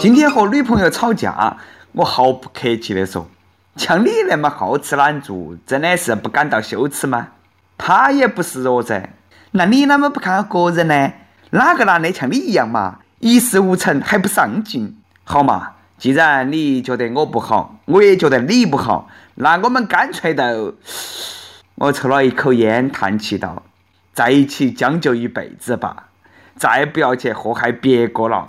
今天和女朋友吵架，我毫不客气地说：“像你那么好吃懒做，真的是不感到羞耻吗？”他也不是弱者。那你啷么不看个人呢？哪个男的像你一样嘛？一事无成还不上进？好嘛，既然你觉得我不好，我也觉得你不好，那我们干脆就…… 我抽了一口烟，叹气道：“在一起将就一辈子吧，再不要去祸害别个了。”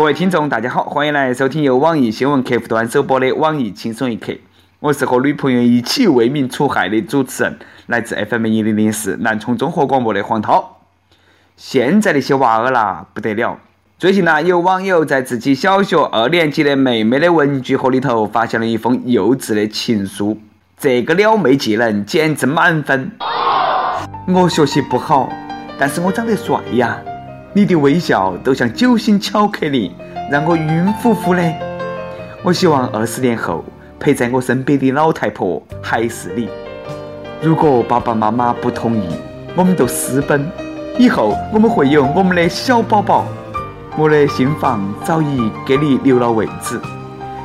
各位听众，大家好，欢迎来收听由网易新闻客户端首播的《网易轻松一刻》。我是和女朋友一起为民除害的主持人，来自 FM 一零零四南充综合广播的黄涛。现在那些娃儿啦，不得了！最近呢，有网友在自己小学二年级的妹妹的文具盒里头发现了一封幼稚的情书，这个撩妹技能简直满分。我学习不好，但是我长得帅呀！你的微笑都像酒心巧克力，让我晕乎乎的。我希望二十年后。陪在我身边的老太婆还是你。如果爸爸妈妈不同意，我们就私奔。以后我们会有我们的小宝宝。我的新房早已给你留了位置。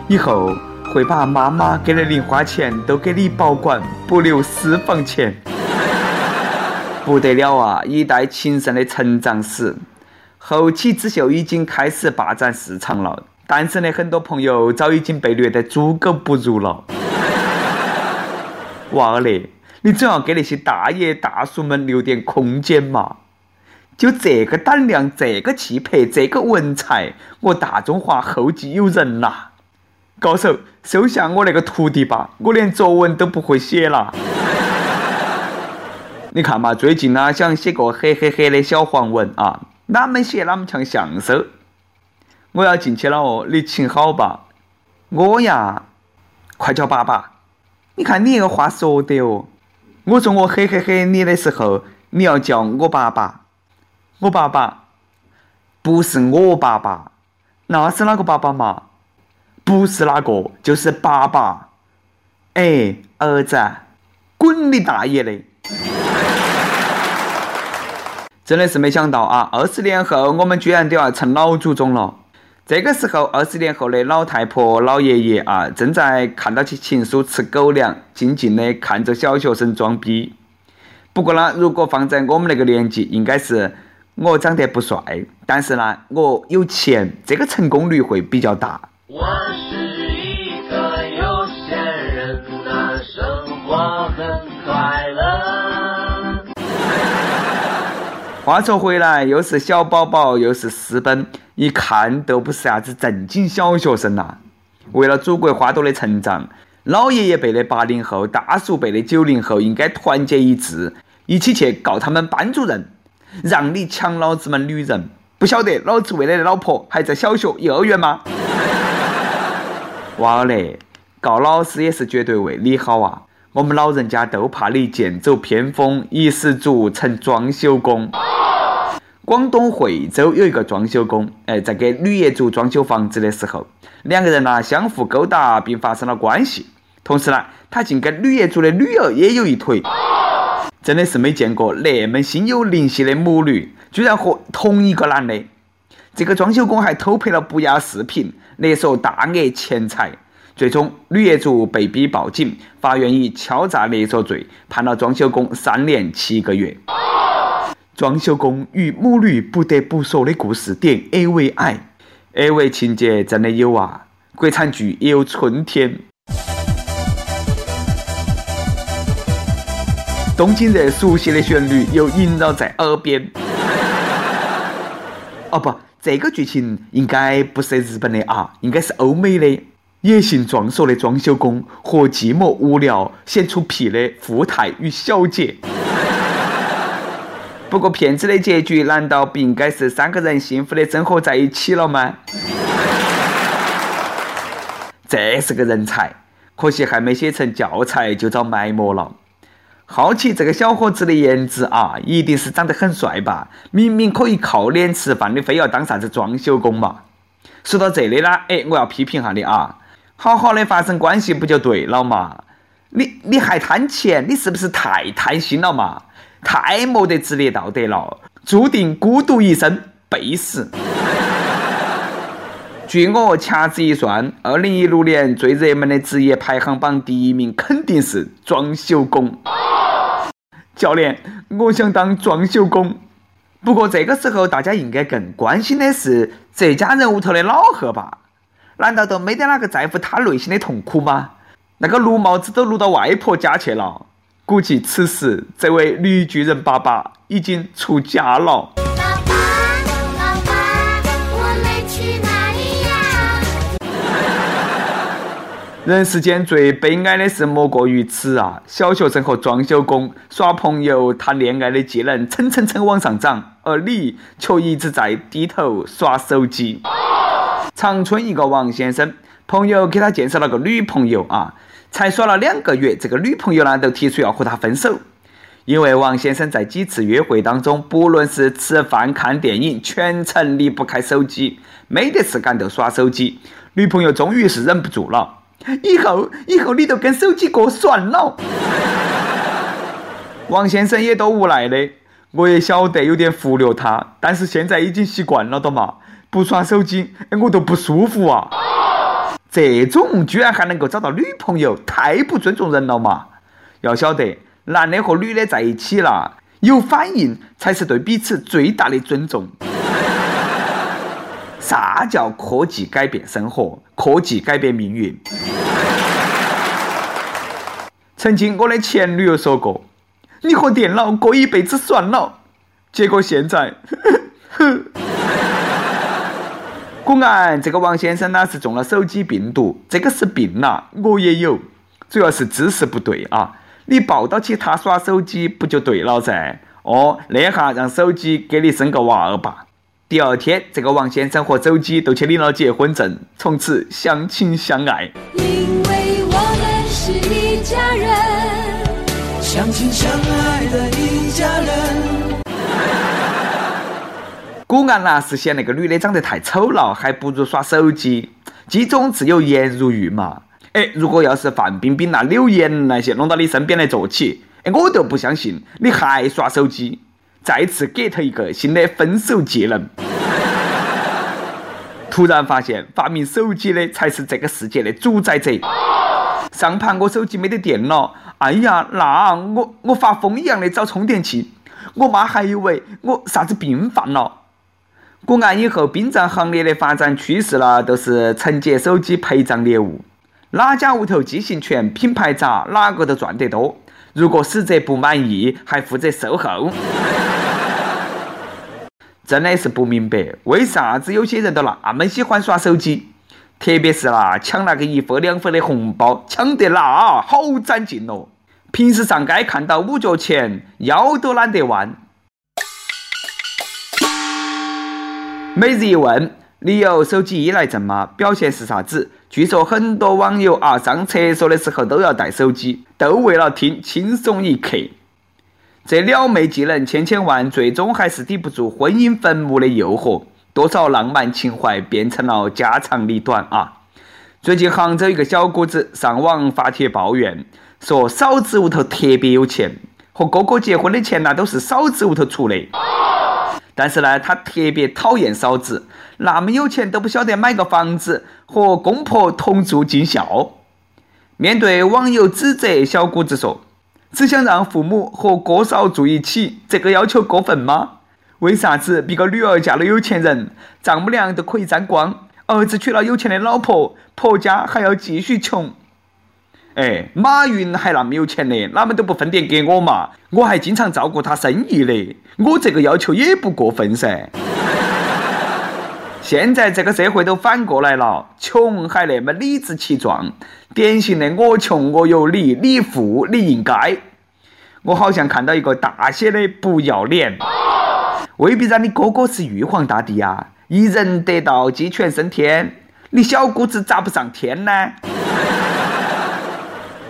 以后会把妈妈给的零花钱都给你保管，不留私房钱。不得了啊！一代情圣的成长史。后起之秀已经开始霸占市场了。单身的很多朋友早已经被虐得猪狗不如了。娃儿嘞，你总要给那些大爷大叔们留点空间嘛！就这个胆量，这个气魄，这个文采，我大中华后继有人呐！高手，收下我那个徒弟吧，我连作文都不会写了。你看嘛，最近呢，想写个嘿嘿嘿的小黄文啊，哪门写哪门像相声。我要进去了哦，你请好吧。我呀，快叫爸爸。你看你那个话说的哦。我说我嘿嘿嘿你的时候，你要叫我爸爸。我爸爸不是我爸爸，那是哪个爸爸嘛？不是哪个，就是爸爸。哎，儿子，滚你大爷的！真的是没想到啊，二十年后我们居然都要成老祖宗了。这个时候，二十年后的老太婆、老爷爷啊，正在看到起情书吃狗粮，静静的看着小学生装逼。不过呢，如果放在我们那个年纪，应该是我长得不帅，但是呢，我有钱，这个成功率会比较大。我话说回来，又是小宝宝，又是私奔。一看都不是啥子正经小学生呐！为了祖国花朵的成长，老爷爷辈的八零后、大叔辈的九零后应该团结一致，一起去告他们班主任，让你抢老子们女人！不晓得老子未来的老婆还在小学、幼儿园吗？娃儿嘞，告老师也是绝对为你好啊！我们老人家都怕你剑走偏锋，一失足成装修工。广东惠州有一个装修工，哎，在给女业主装修房子的时候，两个人呢相互勾搭，并发生了关系。同时呢，他竟跟女业主的女儿也有一腿，真的是没见过那么心有灵犀的母女，居然和同一个男的。这个装修工还偷拍了不雅视频，勒索大额钱财。最终，女业主被逼报警，法院以敲诈勒索罪判了装修工三年七个月。装修工与母女不得不说的故事点 A 为 I，A 为情节真的有啊！国产剧也有春天。东京热熟悉的旋律又萦绕在耳边。哦不，这个剧情应该不是日本的啊，应该是欧美的。野性壮硕的装修工和寂寞无聊、显出皮的富太与小姐。不过，骗子的结局难道不应该是三个人幸福的生活在一起了吗？这是个人才，可惜还没写成教材就遭埋没了。好奇这个小伙子的颜值啊，一定是长得很帅吧？明明可以靠脸吃饭的，非要当啥子装修工嘛？说到这里呢，哎，我要批评下你啊！好好的发生关系不就对了嘛？你你还贪钱，你是不是太贪心了嘛？太没得职业道德了，注定孤独一生，背死。据我掐指一算，二零一六年最热门的职业排行榜第一名肯定是装修工。教练，我想当装修工。不过这个时候，大家应该更关心的是这家人屋头的老贺吧？难道都没得哪个在乎他内心的痛苦吗？那个绿帽子都撸到外婆家去了，估计此时这位绿巨人爸爸已经出家了。爸爸，爸爸，我们去哪里呀？人世间最悲哀的事莫过于此啊！小学生和装修工耍朋友、谈恋爱的技能蹭蹭蹭往上涨，而你却一直在低头耍手机。长春一个王先生，朋友给他介绍了个女朋友啊，才耍了两个月，这个女朋友呢都提出要和他分手，因为王先生在几次约会当中，不论是吃饭、看电影，全程离不开手机，没得事干就耍手机。女朋友终于是忍不住了，以后以后你都跟手机过算了。王先生也多无奈的，我也晓得有点忽略他，但是现在已经习惯了的嘛。不耍手机，哎，我都不舒服啊！这种居然还能够找到女朋友，太不尊重人了嘛！要晓得，男的和女的在一起了，有反应才是对彼此最大的尊重。啥叫科技改变生活？科技改变命运。曾经我的前女友说过：“你和电脑过一辈子算了。”结果现在，哼。果然，这个王先生呢是中了手机病毒，这个是病呐，我也有，主要是姿势不对啊。你抱到起他耍手机不就对了噻？哦，那下让手机给你生个娃儿吧。第二天，这个王先生和手机都去领了结婚证，从此相亲相爱。因为我们是一家人，相亲相爱的一家人。古安呐是嫌那个女的长得太丑了，还不如耍手机。机中自有颜如玉嘛。哎，如果要是范冰冰呐、柳岩那些弄到你身边来坐起，哎，我都不相信你还耍手机。再次 get 一个新的分手技能。突然发现，发明手机的才是这个世界的主宰者。上盘我手机没得电了，哎呀，那我我发疯一样的找充电器。我妈还以为我啥子病犯了。古案以后，殡葬行业的发展趋势呢，都是承接手机陪葬业务。哪家屋头机型全、品牌杂，哪个都赚得多。如果死者不满意，还负责售后。真的是不明白，为啥子有些人都那么喜欢耍手机？特别是啦，抢那个一分两分的红包，抢得那好攒劲哦。平时上街看到五角钱，腰都懒得弯。每日一问：你有手机依赖症吗？表现是啥子？据说很多网友啊，上厕所的时候都要带手机，都为了听轻松一刻。这撩妹技能千千万，最终还是抵不住婚姻坟墓的诱惑。多少浪漫情怀变成了家长里短啊！最近杭州一个小伙子上网发帖抱怨，说嫂子屋头特别有钱，和哥哥结婚的钱呢都是嫂子屋头出的。但是呢，他特别讨厌嫂子，那么有钱都不晓得买个房子和公婆同住尽孝。面对网友指责，小姑子说：“只想让父母和哥嫂住一起，这个要求过分吗？为啥子别个女儿嫁了有钱人，丈母娘都可以沾光，儿子娶了有钱的老婆，婆家还要继续穷？”哎，马云还那么有钱呢，哪么都不分点给我嘛？我还经常照顾他生意呢，我这个要求也不过分噻。现在这个社会都反过来了，穷还那么理直气壮，典型的我穷我有理，你富你应该。我好像看到一个大写的不要脸，未必让你哥哥是玉皇大帝啊，一人得道鸡犬升天，你小姑子咋不上天呢？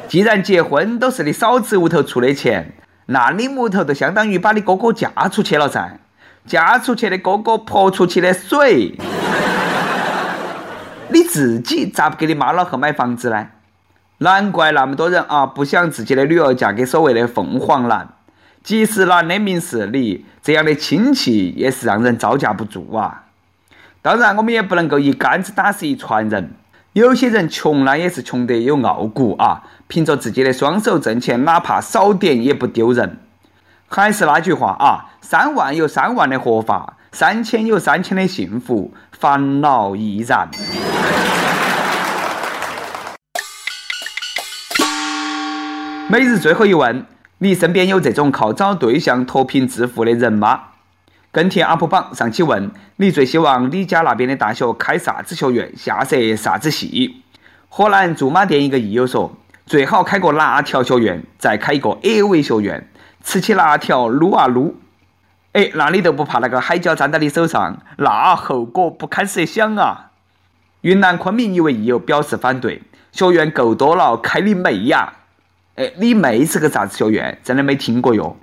既然结婚都是你嫂子屋头出的钱，那你屋头就相当于把你哥哥嫁出去了噻。嫁出去的哥哥泼出去的水，你自己咋不给你妈老汉买房子呢？难怪那么多人啊不想自己的女儿嫁给所谓的凤凰男。即使男的明事理，这样的亲戚也是让人招架不住啊。当然，我们也不能够一竿子打死一船人。有些人穷呢，也是穷得有傲骨啊，凭着自己的双手挣钱，哪怕少点也不丢人。还是那句话啊，三万有三万的活法，三千有三千的幸福，烦恼亦然。每日最后一问：你身边有这种靠找对象脱贫致富的人吗？跟帖 UP 榜上期问：你最希望你家那边的大学开啥子学院，下设啥子系？河南驻马店一个益友说：最好开个辣条学院，再开一个 A 维学院，吃起辣条撸啊撸。哎，那你都不怕那个海椒粘到你手上，那后果不堪设想啊！云南昆明一位益友表示反对：学院够多了，开你妹呀！哎，你妹是个啥子学院？真的没听过哟。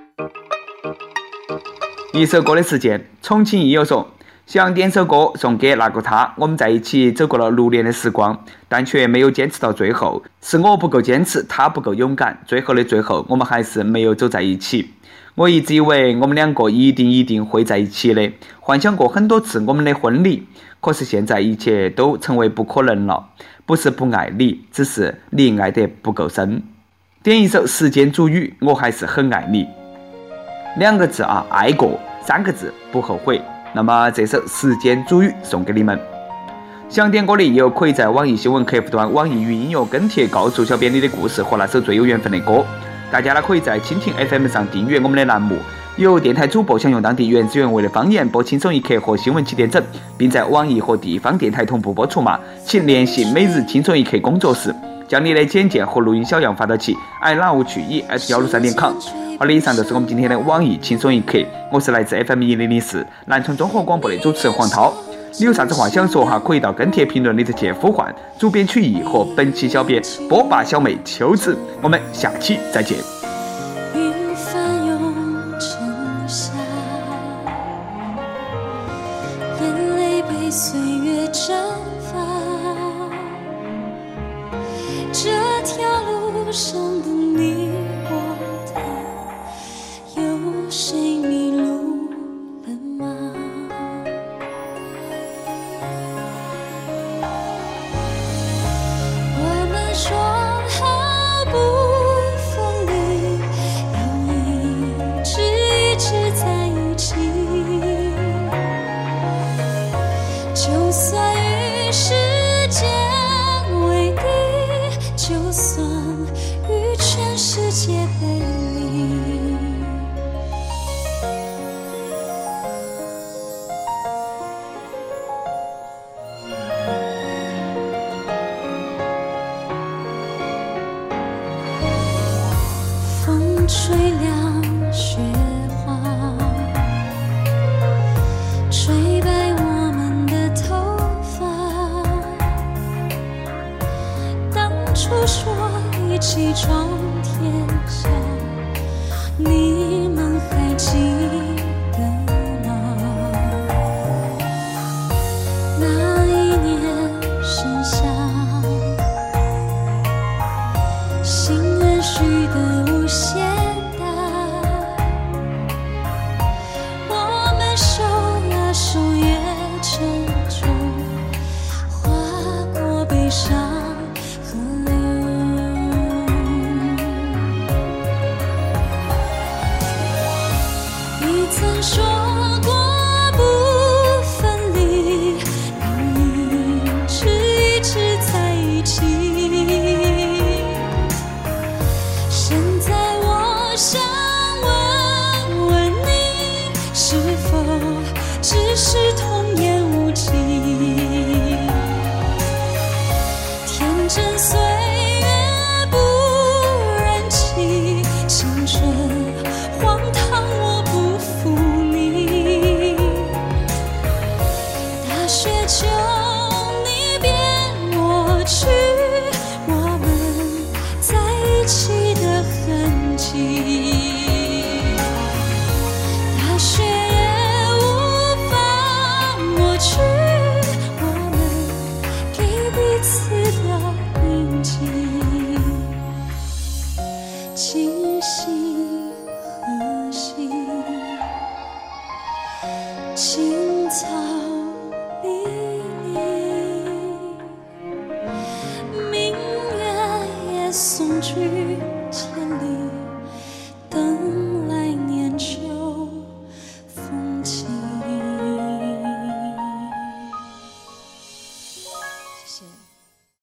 一首歌的时间，重庆益友说想点首歌送给那个他，我们在一起走过了六年的时光，但却没有坚持到最后，是我不够坚持，他不够勇敢，最后的最后，我们还是没有走在一起。我一直以为我们两个一定一定会在一起的，幻想过很多次我们的婚礼，可是现在一切都成为不可能了。不是不爱你，只是你爱得不够深。点一首《时间煮雨》，我还是很爱你。两个字啊，爱过；三个字，不后悔。那么这首《时间煮雨》送给你们。想点歌的友可以在网易新闻客户端、网易云音乐跟帖告诉小编你的故事和那首最有缘分的歌。大家呢可以在蜻蜓 FM 上订阅我们的栏目。有电台主播想用当地原汁原味的方言播《轻松一刻》和新闻七点整，并在网易和地方电台同步播出吗？请联系每日轻松一刻工作室。将你的简介和录音小样发到起 i love 去一 s 幺六三点 com。好的，以上就是我们今天的网易轻松一刻。我是来自 FM 一零零四南充综合广播的主持人黄涛。你有啥子话想说哈？可以到跟帖评论里头去呼唤主编曲艺和本期小编波霸小妹秋子。我们下期再见。心。